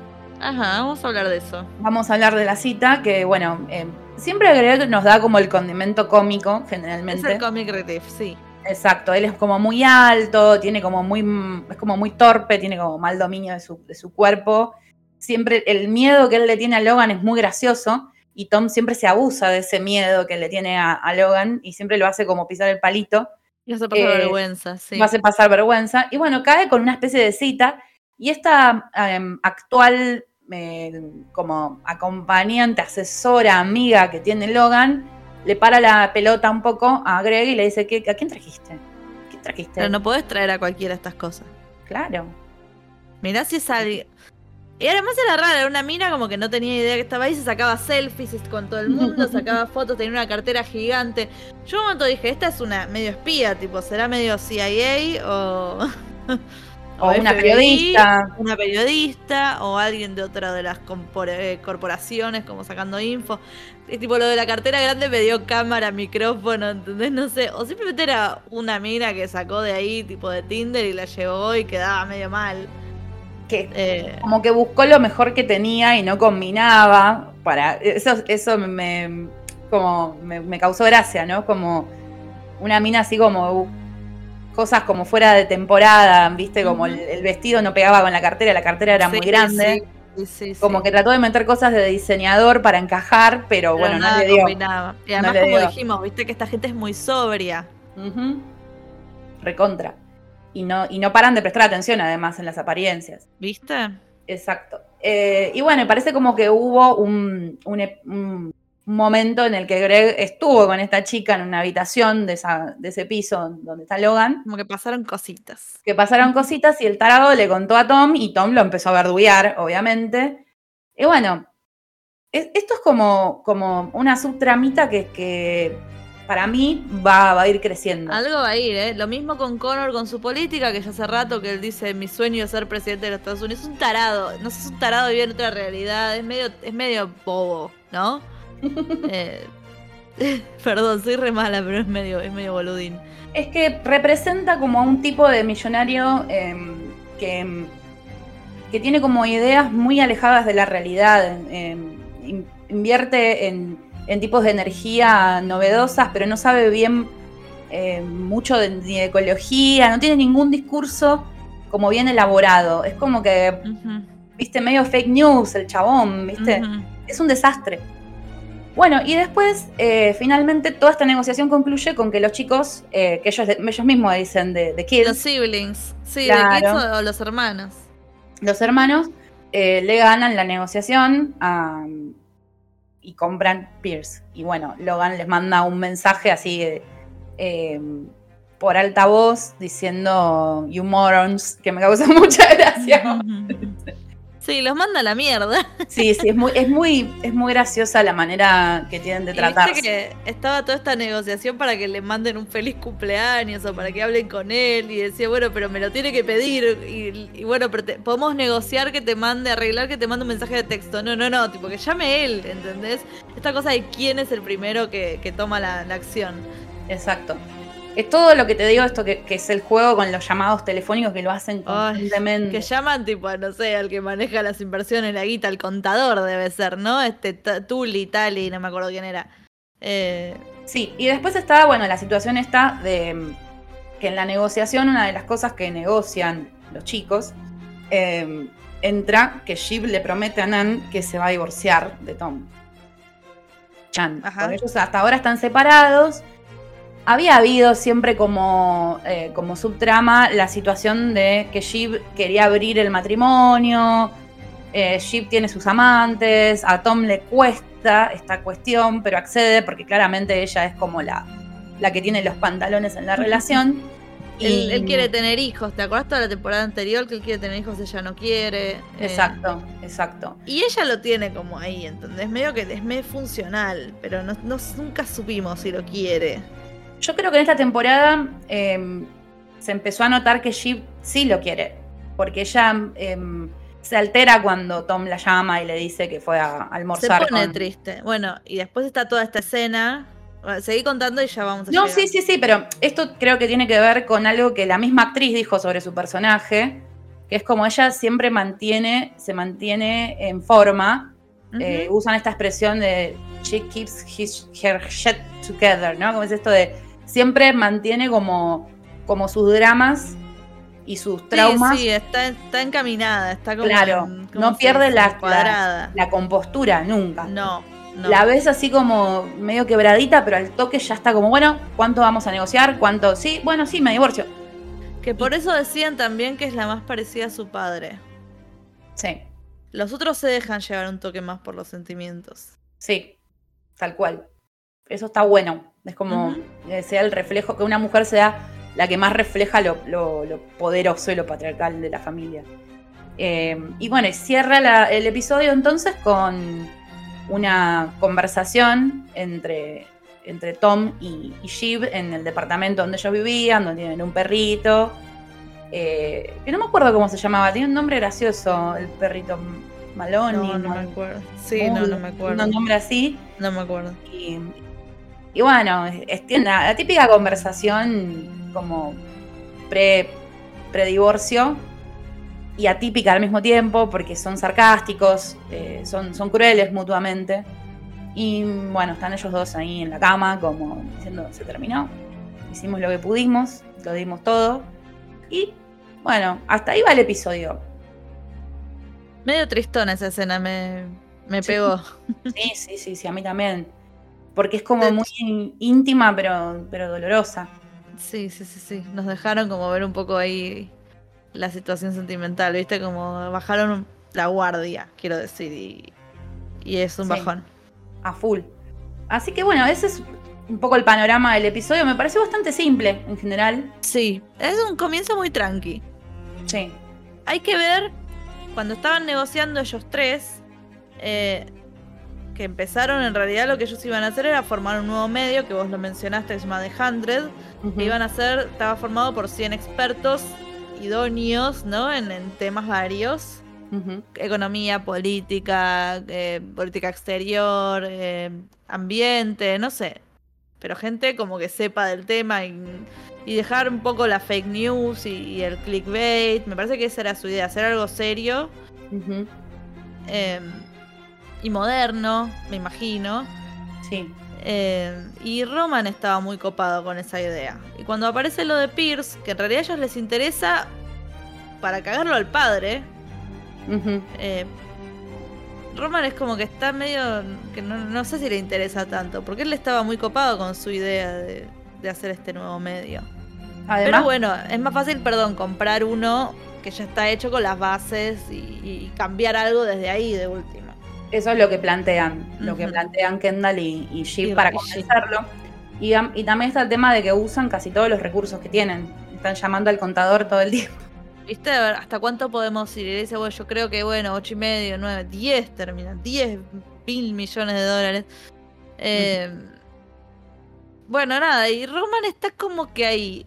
Ajá, vamos a hablar de eso. Vamos a hablar de la cita, que bueno, eh, siempre Greg nos da como el condimento cómico, Es generalmente. el comic relief, sí. Exacto, él es como muy alto, tiene como muy, es como muy torpe, tiene como mal dominio de su, de su cuerpo. Siempre el miedo que él le tiene a Logan es muy gracioso y Tom siempre se abusa de ese miedo que le tiene a, a Logan y siempre lo hace como pisar el palito, Ya se pasa Eh, vergüenza, sí. lo hace pasar vergüenza y bueno, cae con una especie de cita y esta em, actual eh, como acompañante, asesora, amiga que tiene Logan, le para la pelota un poco a Greg y le dice, ¿qué, ¿a quién trajiste? ¿Quién trajiste? Pero no podés traer a cualquiera estas cosas. Claro. Mirá si es alguien. Y además era rara, era una mina como que no tenía idea que estaba ahí, se sacaba selfies con todo el mundo, sacaba fotos, tenía una cartera gigante. Yo un momento dije, esta es una medio espía, tipo, ¿será medio CIA o. O una FBI, periodista. Una periodista o alguien de otra de las eh, corporaciones, como sacando info. Tipo, lo de la cartera grande me dio cámara, micrófono, ¿entendés? No sé. O simplemente era una mina que sacó de ahí, tipo de Tinder, y la llevó y quedaba medio mal. Que Eh, como que buscó lo mejor que tenía y no combinaba. Para, eso eso me, como me, me causó gracia, ¿no? Como una mina así como cosas como fuera de temporada, ¿viste? Como el, vestido no pegaba con la cartera, la cartera era sí, muy grande. sí, sí, sí, Como que trató de meter cosas de diseñador para encajar, pero, Pero bueno, no nada le dio. combinaba. Y además, como dio. dijimos, viste que esta gente es muy sobria. Ujú. Recontra. Y no, y no paran de prestar atención además en las apariencias. ¿Viste? Exacto. Eh, y bueno, parece como que hubo un, un ep- un momento en el que Greg estuvo con esta chica en una habitación de, esa- de ese piso donde está Logan, Como que pasaron cositas. que pasaron cositas y el tarado le contó a Tom y Tom lo empezó a verduguear, obviamente. Y bueno, es- esto es como, como una subtramita que, que para mí va, va a ir creciendo. Algo va a ir, ¿eh? Lo mismo con Connor con su política, que ya hace rato que él dice, mi sueño es ser presidente de los Estados Unidos. Es un tarado. No sé, es un tarado vive en otra realidad. Es medio, es medio bobo, ¿no? Eh, perdón, soy re mala, pero es medio, es medio boludín. Es que representa como a un tipo de millonario em, que, em, que tiene como ideas muy alejadas de la realidad. em, in- invierte en, en tipos de energía novedosas, pero no sabe bien mucho de, ni de ecología, no tiene ningún discurso como bien elaborado. Es como que, viste, medio fake news el chabón, viste es un desastre. Bueno, y después, eh, finalmente, toda esta negociación concluye con que los chicos, eh, que ellos, ellos mismos dicen de, de Los Kids, siblings. Sí, Claro. de Kids o, o los hermanos. los hermanos, eh, le ganan la negociación a- y compran Pierce. Y bueno, Logan les manda un mensaje así eh, eh, por altavoz diciendo You morons, que me causa mucha gracia. Sí, los manda a la mierda. Sí, sí, es muy, es muy, es muy graciosa la manera que tienen de tratarse. viste que estaba toda esta negociación para que le manden un feliz cumpleaños o para que hablen con él y decía, bueno, pero me lo tiene que pedir y, y bueno, pero te- podemos negociar que te mande, arreglar que te mande un mensaje de texto. No, no, no, tipo que llame él, ¿entendés? Esta cosa de quién es el primero que, que toma la, la acción. Exacto. Es todo lo que te digo, esto que, que es el juego con los llamados telefónicos que lo hacen Ay, constantemente. Que llaman tipo, no sé, al que maneja las inversiones, la guita, al contador debe ser, ¿no? Este Tuli, Tali, no me acuerdo quién era. Eh, Sí, y después está, bueno, la situación está de mm, que en la negociación, una de las cosas que negocian los chicos, eh, entra que Shiv le promete a Nan que se va a divorciar de Tom. Chan. Ajá. Porque ellos hasta ahora están separados. Había habido siempre como, eh, como subtrama la situación de que Shiv quería abrir el matrimonio. Eh, Shiv tiene sus amantes. A Tom le cuesta esta cuestión, pero accede porque claramente ella es como la, la que tiene los pantalones en la relación. él, él quiere tener hijos, ¿te acuerdas toda la temporada anterior que él quiere tener hijos, ella no quiere? Eh, Exacto, exacto. y ella lo tiene como ahí, ¿entendés? Medio que es medio funcional, pero no, no- nunca supimos si lo quiere. Yo creo que en esta temporada eh, se empezó a notar que Shiv sí lo quiere, porque ella eh, se altera cuando Tom la llama y le dice que fue a Se almorzar pone con... triste. Bueno, y después está toda esta escena, Seguí contando y ya vamos a No, sí, sí, sí, pero esto creo que tiene que ver con algo que la misma actriz dijo sobre su personaje, que es como ella siempre mantiene, se mantiene en forma. Eh, usan esta expresión de she keeps his, her shit together, ¿no? Como es esto de siempre mantiene como, como sus dramas y sus traumas. Sí, está, está encaminada, está como. Claro, no pierde la, la, la, compostura nunca. No, no. La ves así como medio quebradita, pero al toque ya está como, bueno, ¿cuánto vamos a negociar? ¿Cuánto? Sí, bueno, sí, me divorcio. Que por eso decían también que es la más parecida a su padre. Sí. Los otros se dejan llevar un toque más por los sentimientos. Sí, tal cual. Eso está bueno. Es como que sea el reflejo, que una mujer sea la que más refleja lo, poderoso y lo patriarcal de la familia. Eh, y bueno, cierra el episodio entonces con una conversación entre, entre Tom y, y en el departamento donde ellos vivían, donde tienen un perrito. Eh, que no me acuerdo cómo se llamaba, tiene un nombre gracioso, el perrito Maloney. No, no, me acuerdo. Sí, no, no me acuerdo. Un nombre así. No me acuerdo. Y, y bueno, es, la típica conversación como pre, divorcio y atípica al mismo tiempo porque son sarcásticos, eh, son, son crueles mutuamente. Y bueno, están ellos dos ahí en la cama como diciendo, se terminó, hicimos lo que pudimos, lo dimos todo. Y bueno, hasta ahí va el episodio. Medio tristona esa escena, me, me pegó. Sí, sí, sí, sí, a mí también porque es como muy íntima, pero, pero dolorosa. Sí, sí, sí, sí. Nos dejaron como ver un poco ahí la situación sentimental, ¿viste? Como bajaron la guardia, quiero decir, y, y es un bajón. A full. Así que bueno, ese es un poco el panorama del episodio. Me parece bastante simple en general. Sí, es un comienzo muy tranqui. Sí. Hay que ver, cuando estaban negociando ellos tres, eh, que empezaron, en realidad lo que ellos iban a hacer era formar un nuevo medio, que vos lo mencionaste, se llama The Hundred, que iban a hacer, estaba formado por 100 expertos idóneos, ¿no? En, temas varios. Economía, política, eh, política exterior, eh, ambiente, no sé. Pero gente como que sepa del tema y, dejar un poco la fake news y, el clickbait. Me parece que esa era su idea, hacer algo serio y moderno, me imagino. Sí. Eh, y Roman estaba muy copado con esa idea. Y cuando aparece lo de Pierce, que en realidad a ellos les interesa para cagarlo al padre, eh, Roman es como que está medio. que no, sé si le interesa tanto, porque él estaba muy copado con su idea de, hacer este nuevo medio. Pero bueno, es más fácil, perdón, comprar uno que ya está hecho con las bases y cambiar algo desde ahí de último. Eso es lo que plantean, lo que plantean Kendall y, y para convencerlo. Y, también está el tema de que usan casi todos los recursos que tienen. Están llamando al contador todo el tiempo. ¿Viste? ¿Hasta cuánto podemos ir? Y dice, bueno, yo creo que, bueno, ocho y medio, nueve, diez terminan, diez mil millones de dólares. Eh, bueno, nada, y Roman está como que ahí.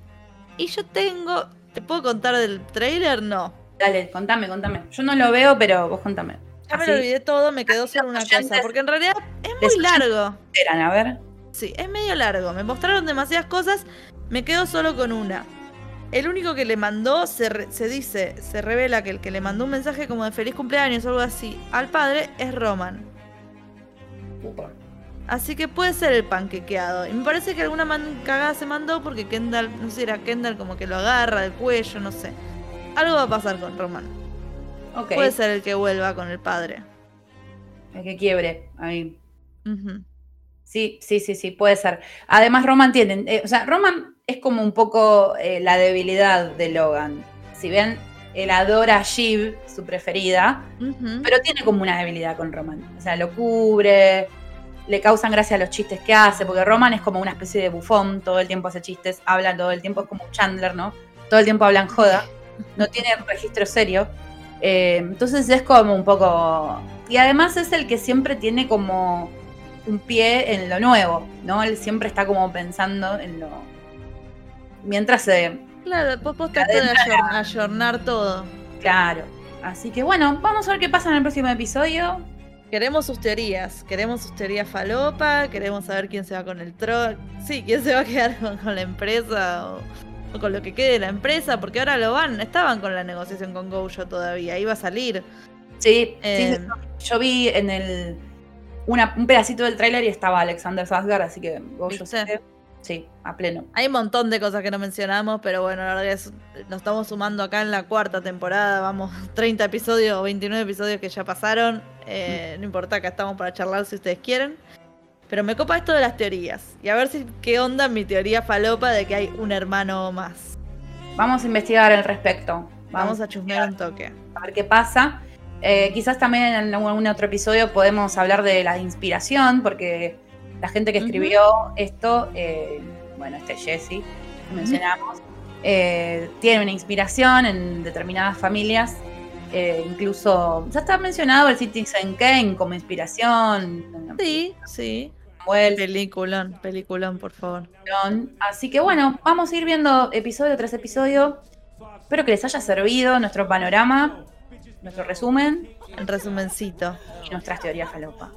Y yo tengo. ¿Te puedo contar del trailer? No. Dale, contame, contame. Yo no lo veo, pero vos contame. Ya me lo olvidé todo, me quedó solo una cosa. Porque en realidad es muy largo. Esperan, a ver. Sí, es medio largo. Me mostraron demasiadas cosas, me quedo solo con una. El único que le mandó, se, se dice, se revela que el que le mandó un mensaje como de feliz cumpleaños o algo así al padre es Roman. Así que puede ser el panquequeado. Y me parece que alguna cagada se mandó porque Kendall, no sé, era Kendall como que lo agarra del cuello, no sé. Algo va a pasar con Roman. Puede ser el que vuelva con el padre. El que quiebre ahí. Sí, sí, sí, sí, puede ser. Además, Roman tiene. Eh, o sea, Roman es como un poco eh, la debilidad de Logan. Si ven, él adora a Shiv, su preferida, pero tiene como una debilidad con Roman. O sea, lo cubre, le causan gracia los chistes que hace, porque Roman es como una especie de bufón, todo el tiempo hace chistes, habla todo el tiempo, es como Chandler, ¿no? Todo el tiempo hablan joda, no tiene registro serio. Eh, entonces es como un poco... Y además es el que siempre tiene como un pie en lo nuevo, ¿no? Él siempre está como pensando en lo... Mientras se... Claro, vos, vos de ayornar todo. Claro. Así que bueno, vamos a ver qué pasa en el próximo episodio. Queremos sus teorías, queremos sus teorías falopa, queremos saber quién se va con el troll, sí, quién se va a quedar con, la empresa o, con lo que quede de la empresa, porque ahora lo van, estaban con la negociación con Gojo todavía, iba a salir. Sí, eh, yo vi en el un pedacito del tráiler y estaba Alexander Sasgard, así que Gojo sé. Sí, a pleno. Hay un montón de cosas que no mencionamos, pero bueno, la verdad es nos estamos sumando acá en la cuarta temporada, vamos 30 episodios o 29 episodios que ya pasaron. Eh, no importa, acá estamos para charlar si ustedes quieren. Pero me copa esto de las teorías. Y a ver si qué onda mi teoría falopa de que hay un hermano más. Vamos a investigar al respecto. Vamos, a chusmear un toque. A ver qué pasa. Eh, quizás también en algún otro episodio podemos hablar de la inspiración, porque la gente que escribió esto, eh, bueno, este Jesse, que mencionamos, eh, tiene una inspiración en determinadas familias. Incluso, ya está mencionado el Citizen Kane como inspiración. Sí, sí. Peliculón, peliculón, por favor. Así que bueno, vamos a ir viendo episodio tras episodio. Espero que les haya servido nuestro panorama, nuestro resumen. El resumencito. Y nuestras teorías falopa.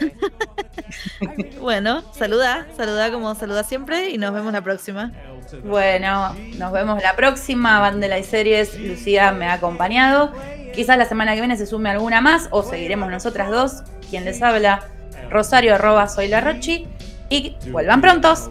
bueno, saluda, saluda como saluda siempre y nos vemos la próxima. Bueno, nos vemos la próxima. Bandela y Series, Lucía me ha acompañado. Quizás la semana que viene se sume alguna más o seguiremos nosotras dos. Quien les habla, Rosario arroba soy la Rochi. Y vuelvan prontos.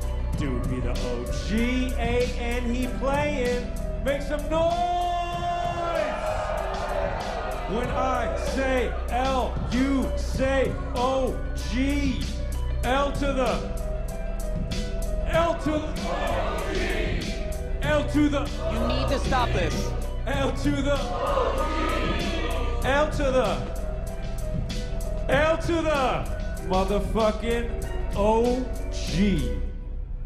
Dude be the OG. A and he playing. Make some noise! When I say L, you say O, G. L to the. L to the. L to the. You need to stop this. L to the. L to the. L to the. Motherfucking OG.